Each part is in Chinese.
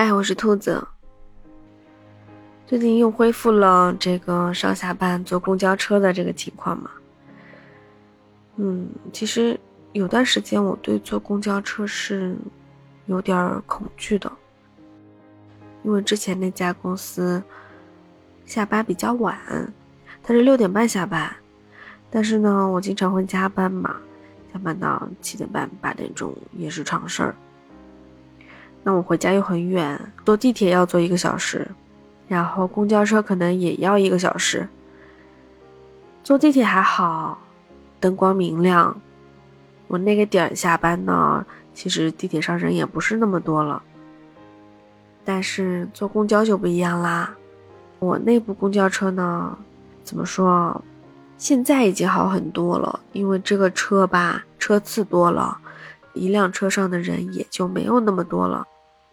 嗨，我是兔子。最近又恢复了这个上下班坐公交车的这个情况嘛？嗯，其实有段时间我对坐公交车是有点恐惧的，因为之前那家公司下班比较晚，他是六点半下班，但是呢，我经常会加班嘛，加班到七点半、八点钟也是常事儿。那我回家又很远，坐地铁要坐一个小时，然后公交车可能也要一个小时。坐地铁还好，灯光明亮。我那个点儿下班呢，其实地铁上人也不是那么多了。但是坐公交就不一样啦，我那部公交车呢，怎么说？现在已经好很多了，因为这个车吧，车次多了。一辆车上的人也就没有那么多了，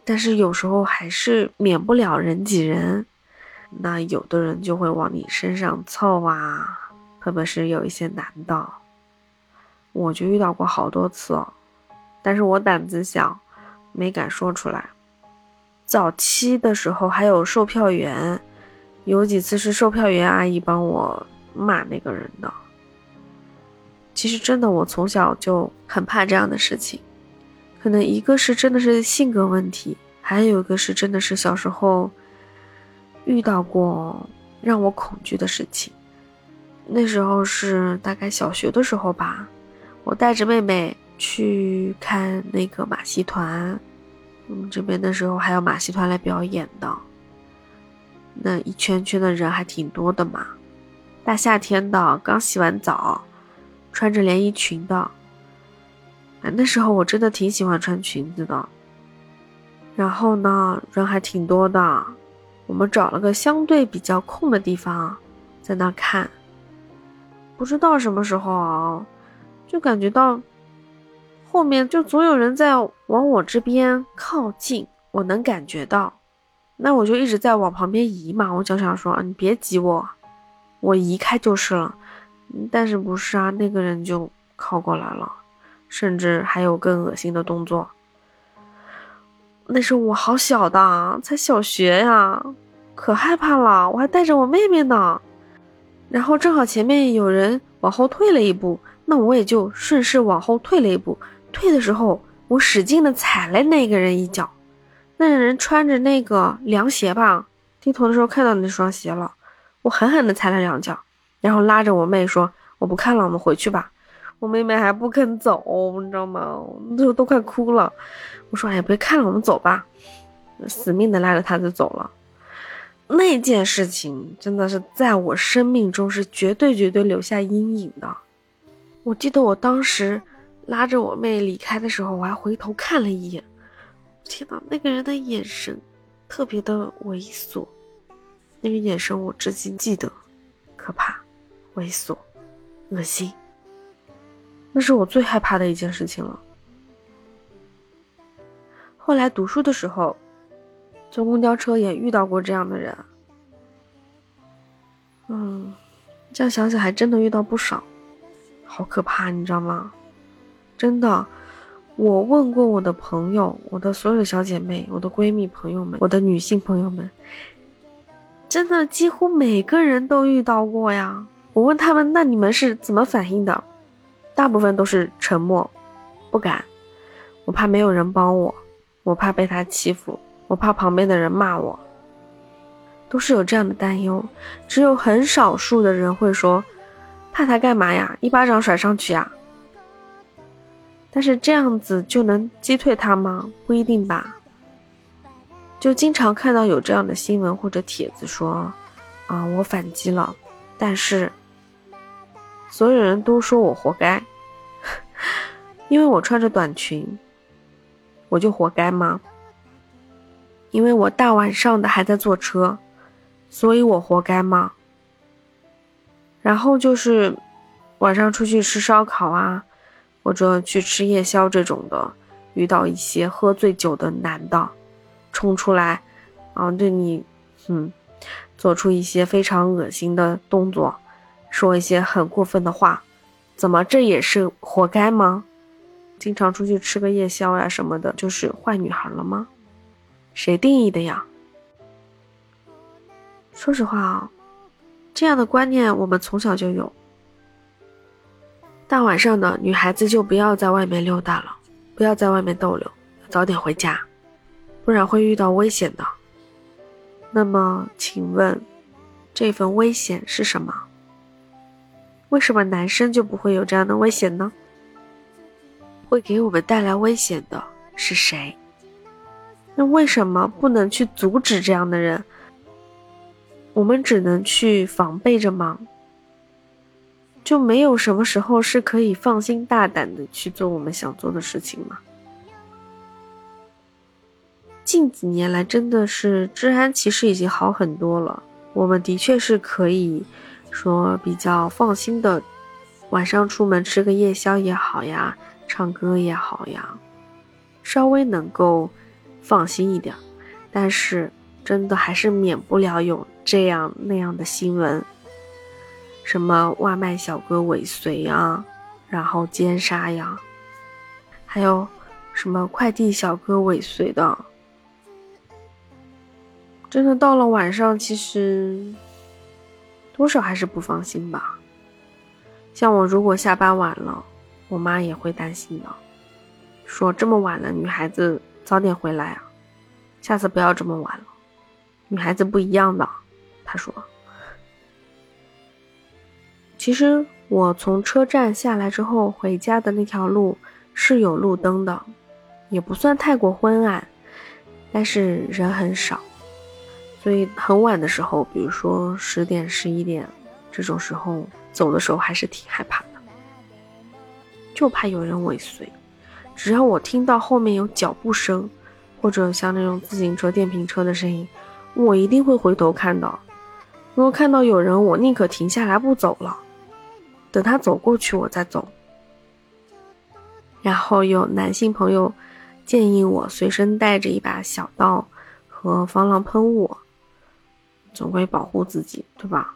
但是有时候还是免不了人挤人，那有的人就会往你身上凑啊，特别是有一些男的，我就遇到过好多次哦，但是我胆子小，没敢说出来。早期的时候还有售票员，有几次是售票员阿姨帮我骂那个人的。其实真的，我从小就很怕这样的事情，可能一个是真的是性格问题，还有一个是真的是小时候遇到过让我恐惧的事情。那时候是大概小学的时候吧，我带着妹妹去看那个马戏团，我们这边的时候还有马戏团来表演的，那一圈圈的人还挺多的嘛，大夏天的，刚洗完澡。穿着连衣裙的，哎，那时候我真的挺喜欢穿裙子的。然后呢，人还挺多的，我们找了个相对比较空的地方，在那看。不知道什么时候啊，就感觉到后面就总有人在往我这边靠近，我能感觉到。那我就一直在往旁边移嘛，我就想说，你别挤我，我移开就是了。但是不是啊？那个人就靠过来了，甚至还有更恶心的动作。那时候我好小的，才小学呀，可害怕了。我还带着我妹妹呢。然后正好前面有人往后退了一步，那我也就顺势往后退了一步。退的时候，我使劲的踩了那个人一脚。那个人穿着那个凉鞋吧，低头的时候看到那双鞋了，我狠狠的踩了两脚。然后拉着我妹说：“我不看了，我们回去吧。”我妹妹还不肯走，你知道吗？都都快哭了。我说：“哎呀，别看了，我们走吧。”死命的拉着她就走了。那件事情真的是在我生命中是绝对绝对留下阴影的。我记得我当时拉着我妹离开的时候，我还回头看了一眼。天哪，那个人的眼神特别的猥琐，那个眼神我至今记得，可怕。猥琐，恶心，那是我最害怕的一件事情了。后来读书的时候，坐公交车也遇到过这样的人。嗯，这样想想还真的遇到不少，好可怕，你知道吗？真的，我问过我的朋友，我的所有小姐妹，我的闺蜜朋友们，我的女性朋友们，真的几乎每个人都遇到过呀。我问他们：“那你们是怎么反应的？”大部分都是沉默，不敢。我怕没有人帮我，我怕被他欺负，我怕旁边的人骂我，都是有这样的担忧。只有很少数的人会说：“怕他干嘛呀？一巴掌甩上去呀！”但是这样子就能击退他吗？不一定吧。就经常看到有这样的新闻或者帖子说：“啊，我反击了，但是。”所有人都说我活该，因为我穿着短裙，我就活该吗？因为我大晚上的还在坐车，所以我活该吗？然后就是晚上出去吃烧烤啊，或者去吃夜宵这种的，遇到一些喝醉酒的男的冲出来，啊，对你，嗯，做出一些非常恶心的动作。说一些很过分的话，怎么这也是活该吗？经常出去吃个夜宵呀什么的，就是坏女孩了吗？谁定义的呀？说实话啊，这样的观念我们从小就有。大晚上的，女孩子就不要在外面溜达了，不要在外面逗留，早点回家，不然会遇到危险的。那么，请问，这份危险是什么？为什么男生就不会有这样的危险呢？会给我们带来危险的是谁？那为什么不能去阻止这样的人？我们只能去防备着吗？就没有什么时候是可以放心大胆的去做我们想做的事情吗？近几年来，真的是治安其实已经好很多了。我们的确是可以说比较放心的，晚上出门吃个夜宵也好呀，唱歌也好呀，稍微能够放心一点。但是，真的还是免不了有这样那样的新闻。什么外卖小哥尾随呀，然后奸杀呀，还有什么快递小哥尾随的，真的到了晚上，其实多少还是不放心吧。像我如果下班晚了，我妈也会担心的，说这么晚了，女孩子早点回来啊，下次不要这么晚了，女孩子不一样的，她说。其实我从车站下来之后回家的那条路是有路灯的，也不算太过昏暗，但是人很少，所以很晚的时候，比如说十点、十一点这种时候走的时候还是挺害怕的，就怕有人尾随。只要我听到后面有脚步声，或者像那种自行车、电瓶车的声音，我一定会回头看到。如果看到有人，我宁可停下来不走了。等他走过去，我再走。然后有男性朋友建议我随身带着一把小刀和防狼喷雾，总归保护自己，对吧？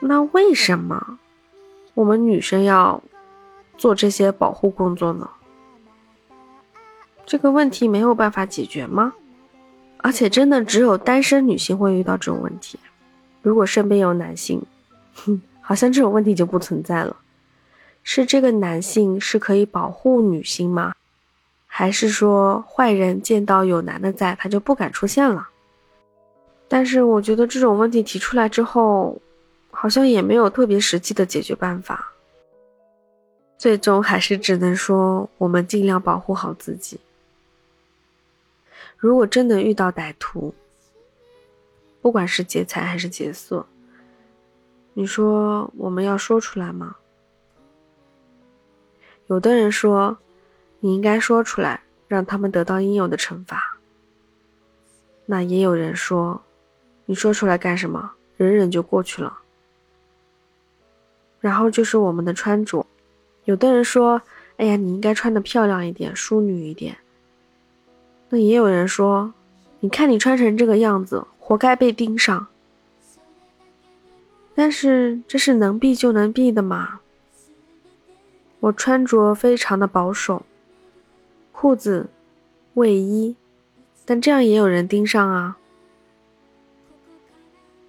那为什么我们女生要做这些保护工作呢？这个问题没有办法解决吗？而且真的只有单身女性会遇到这种问题，如果身边有男性。哼，好像这种问题就不存在了。是这个男性是可以保护女性吗？还是说坏人见到有男的在，他就不敢出现了？但是我觉得这种问题提出来之后，好像也没有特别实际的解决办法。最终还是只能说，我们尽量保护好自己。如果真的遇到歹徒，不管是劫财还是劫色。你说我们要说出来吗？有的人说，你应该说出来，让他们得到应有的惩罚。那也有人说，你说出来干什么？忍忍就过去了。然后就是我们的穿着，有的人说，哎呀，你应该穿的漂亮一点，淑女一点。那也有人说，你看你穿成这个样子，活该被盯上。但是这是能避就能避的嘛？我穿着非常的保守，裤子、卫衣，但这样也有人盯上啊。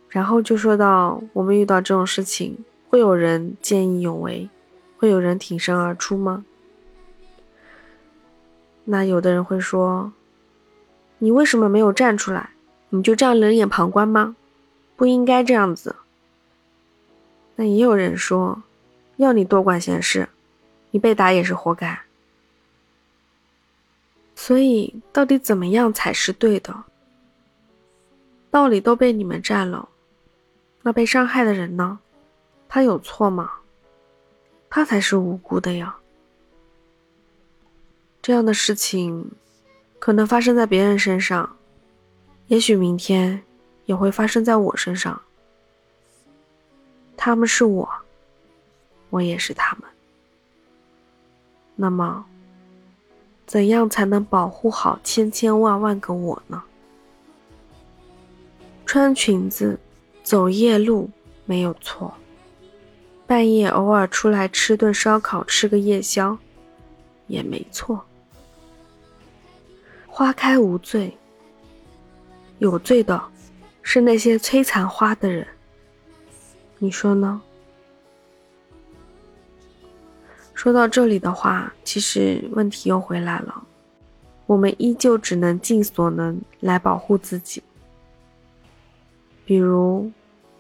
然后就说到我们遇到这种事情，会有人见义勇为，会有人挺身而出吗？那有的人会说，你为什么没有站出来？你就这样冷眼旁观吗？不应该这样子。那也有人说，要你多管闲事，你被打也是活该。所以，到底怎么样才是对的？道理都被你们占了，那被伤害的人呢？他有错吗？他才是无辜的呀。这样的事情，可能发生在别人身上，也许明天也会发生在我身上。他们是我，我也是他们。那么，怎样才能保护好千千万万个我呢？穿裙子，走夜路没有错。半夜偶尔出来吃顿烧烤，吃个夜宵，也没错。花开无罪，有罪的是那些摧残花的人。你说呢？说到这里的话，其实问题又回来了，我们依旧只能尽所能来保护自己，比如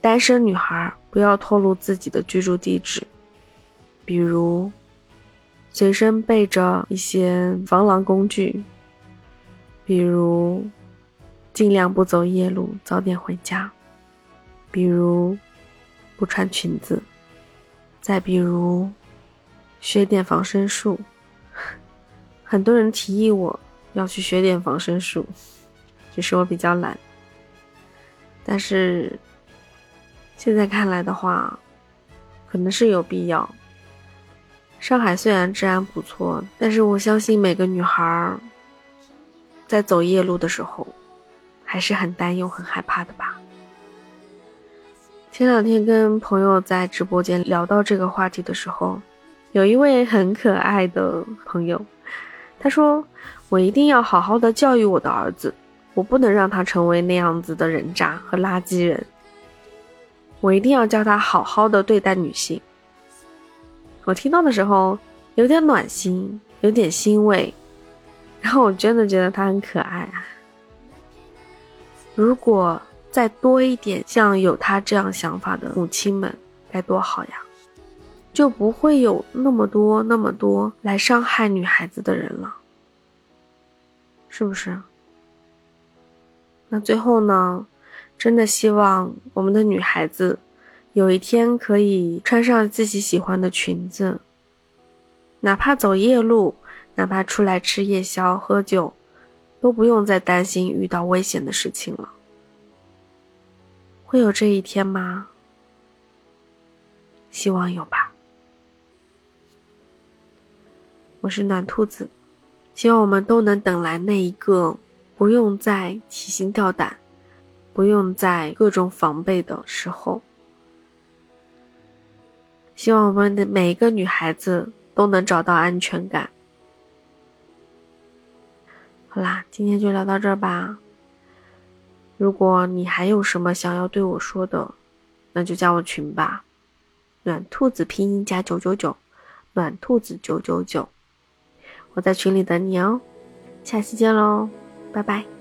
单身女孩不要透露自己的居住地址，比如随身备着一些防狼工具，比如尽量不走夜路，早点回家，比如。不穿裙子，再比如学点防身术。很多人提议我要去学点防身术，只是我比较懒。但是现在看来的话，可能是有必要。上海虽然治安不错，但是我相信每个女孩在走夜路的时候，还是很担忧、很害怕的吧。前两天跟朋友在直播间聊到这个话题的时候，有一位很可爱的朋友，他说：“我一定要好好的教育我的儿子，我不能让他成为那样子的人渣和垃圾人。我一定要教他好好的对待女性。”我听到的时候有点暖心，有点欣慰，然后我真的觉得他很可爱啊。如果。再多一点像有他这样想法的母亲们，该多好呀！就不会有那么多那么多来伤害女孩子的人了，是不是？那最后呢？真的希望我们的女孩子有一天可以穿上自己喜欢的裙子，哪怕走夜路，哪怕出来吃夜宵喝酒，都不用再担心遇到危险的事情了。会有这一天吗？希望有吧。我是暖兔子，希望我们都能等来那一个不用再提心吊胆、不用在各种防备的时候。希望我们的每一个女孩子都能找到安全感。好啦，今天就聊到这儿吧。如果你还有什么想要对我说的，那就加我群吧。暖兔子拼音加九九九，暖兔子九九九，我在群里等你哦。下期见喽，拜拜。